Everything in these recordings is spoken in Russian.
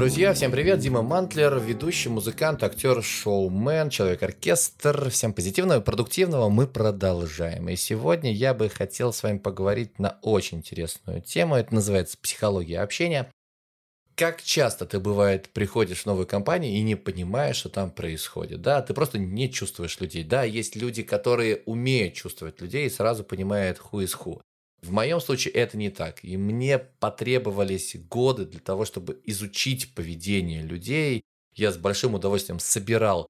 Друзья, всем привет, Дима Мантлер, ведущий, музыкант, актер, шоумен, человек-оркестр. Всем позитивного и продуктивного мы продолжаем. И сегодня я бы хотел с вами поговорить на очень интересную тему. Это называется психология общения. Как часто ты, бывает, приходишь в новую компанию и не понимаешь, что там происходит, да? Ты просто не чувствуешь людей, да? Есть люди, которые умеют чувствовать людей и сразу понимают who is who. В моем случае это не так. И мне потребовались годы для того, чтобы изучить поведение людей. Я с большим удовольствием собирал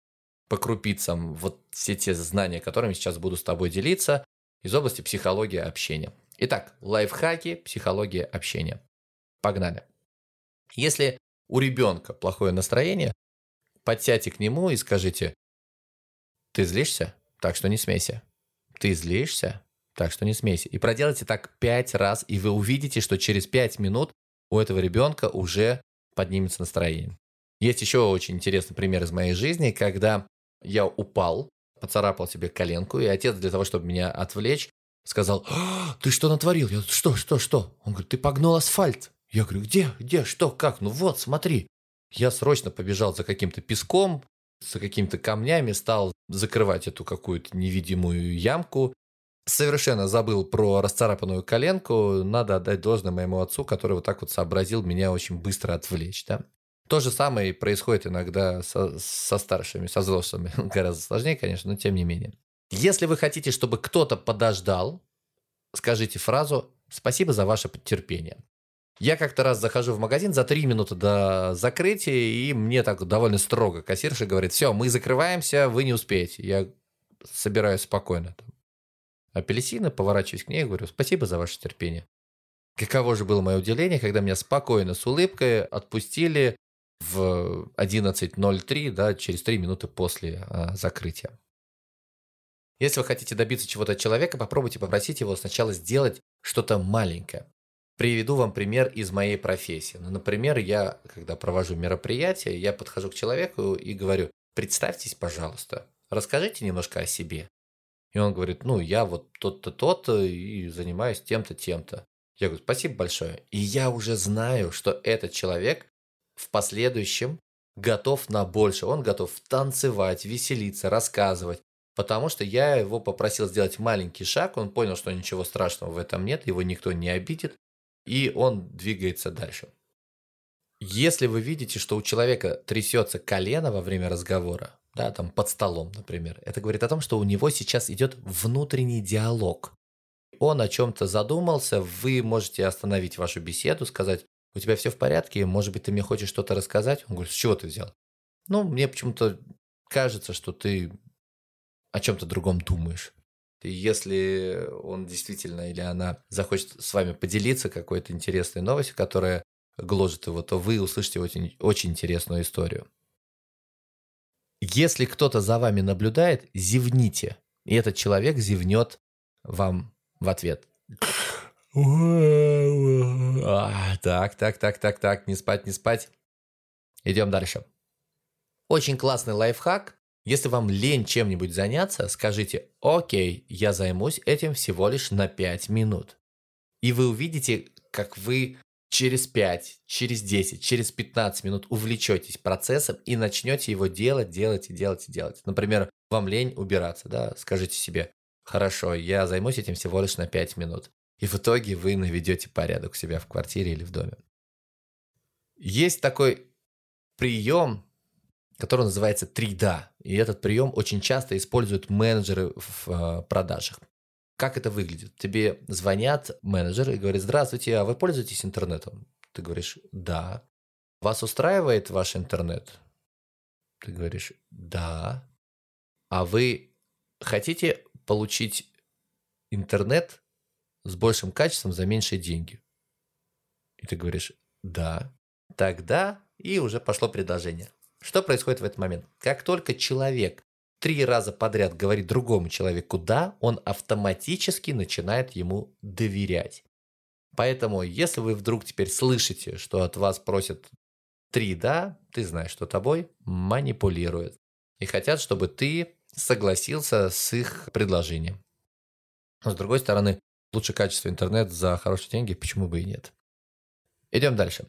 по крупицам вот все те знания, которыми сейчас буду с тобой делиться из области психологии общения. Итак, лайфхаки, психология общения. Погнали. Если у ребенка плохое настроение, подсядьте к нему и скажите, ты злишься? Так что не смейся. Ты злишься? Так что не смейся. И проделайте так пять раз, и вы увидите, что через пять минут у этого ребенка уже поднимется настроение. Есть еще очень интересный пример из моей жизни, когда я упал, поцарапал себе коленку, и отец для того, чтобы меня отвлечь, сказал, «А, ты что натворил? Я что, что, что? Он говорит, ты погнул асфальт. Я говорю, где, где, что, как? Ну вот, смотри. Я срочно побежал за каким-то песком, за какими-то камнями, стал закрывать эту какую-то невидимую ямку, совершенно забыл про расцарапанную коленку. Надо отдать должное моему отцу, который вот так вот сообразил меня очень быстро отвлечь. Да? То же самое происходит иногда со, со старшими, со взрослыми. Гораздо сложнее, конечно, но тем не менее. Если вы хотите, чтобы кто-то подождал, скажите фразу «Спасибо за ваше терпение». Я как-то раз захожу в магазин за три минуты до закрытия, и мне так довольно строго кассирша говорит, все, мы закрываемся, вы не успеете. Я собираюсь спокойно апельсины, поворачиваюсь к ней и говорю «Спасибо за ваше терпение». Каково же было мое удивление, когда меня спокойно, с улыбкой отпустили в 11.03, да, через 3 минуты после а, закрытия. Если вы хотите добиться чего-то от человека, попробуйте попросить его сначала сделать что-то маленькое. Приведу вам пример из моей профессии. Ну, например, я, когда провожу мероприятие, я подхожу к человеку и говорю, представьтесь, пожалуйста, расскажите немножко о себе. И он говорит, ну, я вот тот-то, тот-то и занимаюсь тем-то, тем-то. Я говорю, спасибо большое. И я уже знаю, что этот человек в последующем готов на больше. Он готов танцевать, веселиться, рассказывать. Потому что я его попросил сделать маленький шаг, он понял, что ничего страшного в этом нет, его никто не обидит, и он двигается дальше. Если вы видите, что у человека трясется колено во время разговора, да, там под столом, например. Это говорит о том, что у него сейчас идет внутренний диалог. Он о чем-то задумался, вы можете остановить вашу беседу, сказать, у тебя все в порядке, может быть, ты мне хочешь что-то рассказать? Он говорит, с чего ты взял? Ну, мне почему-то кажется, что ты о чем-то другом думаешь. И если он действительно или она захочет с вами поделиться какой-то интересной новостью, которая гложет его, то вы услышите очень, очень интересную историю. Если кто-то за вами наблюдает, зевните. И этот человек зевнет вам в ответ. Так, так, так, так, так, не спать, не спать. Идем дальше. Очень классный лайфхак. Если вам лень чем-нибудь заняться, скажите, окей, я займусь этим всего лишь на 5 минут. И вы увидите, как вы через 5, через 10, через 15 минут увлечетесь процессом и начнете его делать, делать и делать и делать. Например, вам лень убираться, да, скажите себе, хорошо, я займусь этим всего лишь на 5 минут. И в итоге вы наведете порядок у себя в квартире или в доме. Есть такой прием, который называется 3Да. И этот прием очень часто используют менеджеры в э, продажах. Как это выглядит? Тебе звонят менеджеры и говорят, здравствуйте, а вы пользуетесь интернетом? Ты говоришь, да. Вас устраивает ваш интернет? Ты говоришь, да. А вы хотите получить интернет с большим качеством за меньшие деньги? И ты говоришь, да. Тогда и уже пошло предложение. Что происходит в этот момент? Как только человек три раза подряд говорит другому человеку «да», он автоматически начинает ему доверять. Поэтому, если вы вдруг теперь слышите, что от вас просят три «да», ты знаешь, что тобой манипулируют. И хотят, чтобы ты согласился с их предложением. Но с другой стороны, лучше качество интернет за хорошие деньги, почему бы и нет. Идем дальше.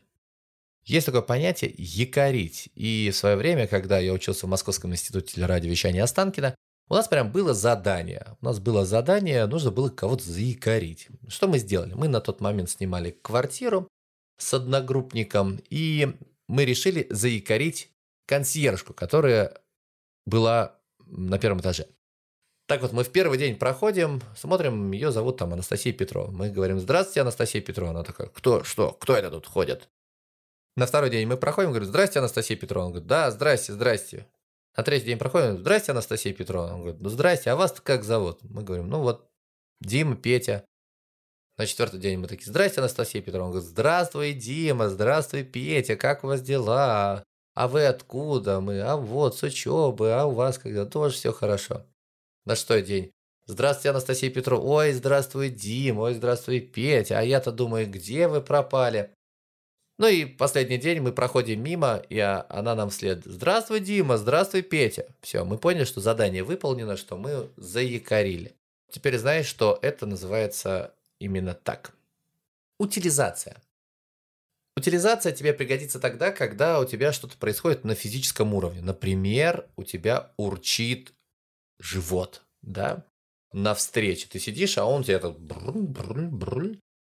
Есть такое понятие «якорить». И в свое время, когда я учился в Московском институте телерадиовещания Останкина, у нас прям было задание. У нас было задание, нужно было кого-то заикарить. Что мы сделали? Мы на тот момент снимали квартиру с одногруппником, и мы решили заикарить консьержку, которая была на первом этаже. Так вот, мы в первый день проходим, смотрим, ее зовут там Анастасия Петрова. Мы говорим, здравствуйте, Анастасия Петрова. Она такая, кто, что, кто это тут ходит? На второй день мы проходим, говорим, здрасте, Анастасия Петровна. Он говорит, да, здрасте, здрасте. На третий день проходим, здрасте, Анастасия Петровна. Он говорит, ну здрасте, а вас как зовут? Мы говорим, ну вот, Дима, Петя. На четвертый день мы такие, здрасте, Анастасия Петровна. Он говорит, здравствуй, Дима, здравствуй, Петя, как у вас дела? А вы откуда? Мы, а вот, с учебы, а у вас когда? Тоже все хорошо. На шестой день. Здравствуйте, Анастасия Петровна. Ой, здравствуй, Дим, ой, здравствуй, Петя. А я-то думаю, где вы пропали? Ну и последний день мы проходим мимо, и она нам вслед. Здравствуй, Дима, здравствуй, Петя. Все, мы поняли, что задание выполнено, что мы заякорили. Теперь знаешь, что это называется именно так. Утилизация. Утилизация тебе пригодится тогда, когда у тебя что-то происходит на физическом уровне. Например, у тебя урчит живот, да? На встрече ты сидишь, а он тебе так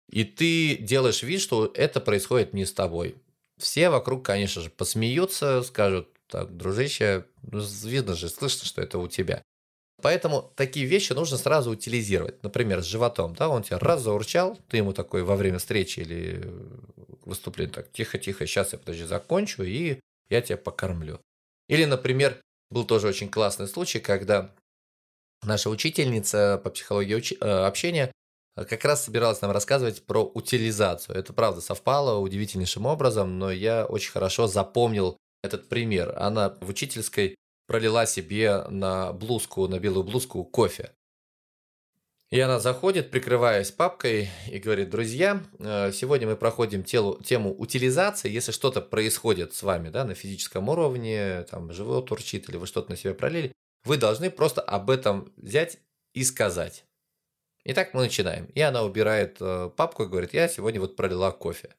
и ты делаешь вид, что это происходит не с тобой. Все вокруг, конечно же, посмеются, скажут, так, дружище, ну, видно же, слышно, что это у тебя. Поэтому такие вещи нужно сразу утилизировать. Например, с животом, да, он тебя раз заурчал, ты ему такой во время встречи или выступления так, тихо-тихо, сейчас я, подожди, закончу, и я тебя покормлю. Или, например, был тоже очень классный случай, когда наша учительница по психологии э, общения как раз собиралась нам рассказывать про утилизацию. Это правда совпало удивительнейшим образом, но я очень хорошо запомнил этот пример. Она в учительской пролила себе на блузку, на белую блузку кофе. И она заходит, прикрываясь папкой, и говорит, друзья, э, сегодня мы проходим телу, тему утилизации. Если что-то происходит с вами да, на физическом уровне, там живот урчит или вы что-то на себя пролили, вы должны просто об этом взять и сказать. Итак, мы начинаем. И она убирает э, папку и говорит, я сегодня вот пролила кофе.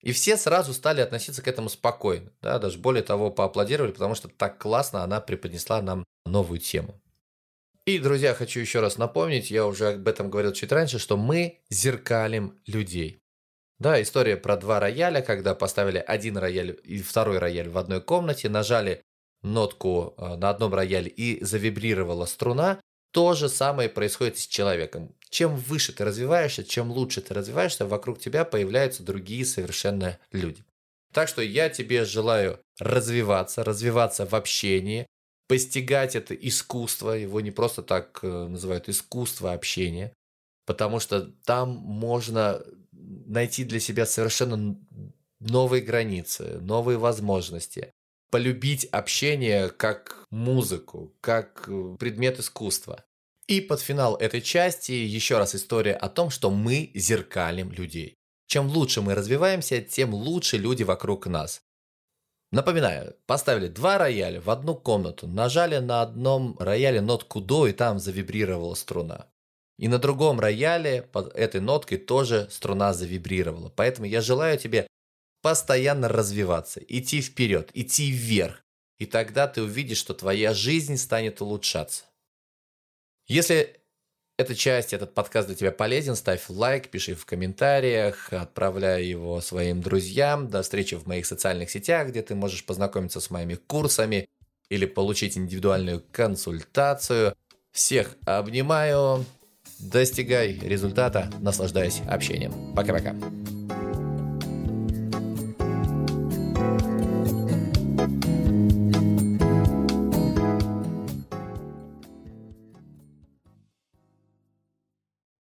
И все сразу стали относиться к этому спокойно. Да, даже более того, поаплодировали, потому что так классно она преподнесла нам новую тему. И, друзья, хочу еще раз напомнить, я уже об этом говорил чуть раньше, что мы зеркалим людей. Да, история про два рояля, когда поставили один рояль и второй рояль в одной комнате, нажали нотку э, на одном рояле и завибрировала струна, то же самое происходит с человеком. Чем выше ты развиваешься, чем лучше ты развиваешься, вокруг тебя появляются другие совершенно люди. Так что я тебе желаю развиваться, развиваться в общении, постигать это искусство, его не просто так э, называют искусство общения, потому что там можно найти для себя совершенно новые границы, новые возможности, полюбить общение как музыку, как э, предмет искусства. И под финал этой части еще раз история о том, что мы зеркалим людей. Чем лучше мы развиваемся, тем лучше люди вокруг нас. Напоминаю, поставили два рояля в одну комнату, нажали на одном рояле нотку до, и там завибрировала струна. И на другом рояле под этой ноткой тоже струна завибрировала. Поэтому я желаю тебе постоянно развиваться, идти вперед, идти вверх. И тогда ты увидишь, что твоя жизнь станет улучшаться. Если эта часть, этот подкаст для тебя полезен, ставь лайк, пиши в комментариях, отправляй его своим друзьям. До встречи в моих социальных сетях, где ты можешь познакомиться с моими курсами или получить индивидуальную консультацию. Всех обнимаю. Достигай результата, наслаждаясь общением. Пока-пока.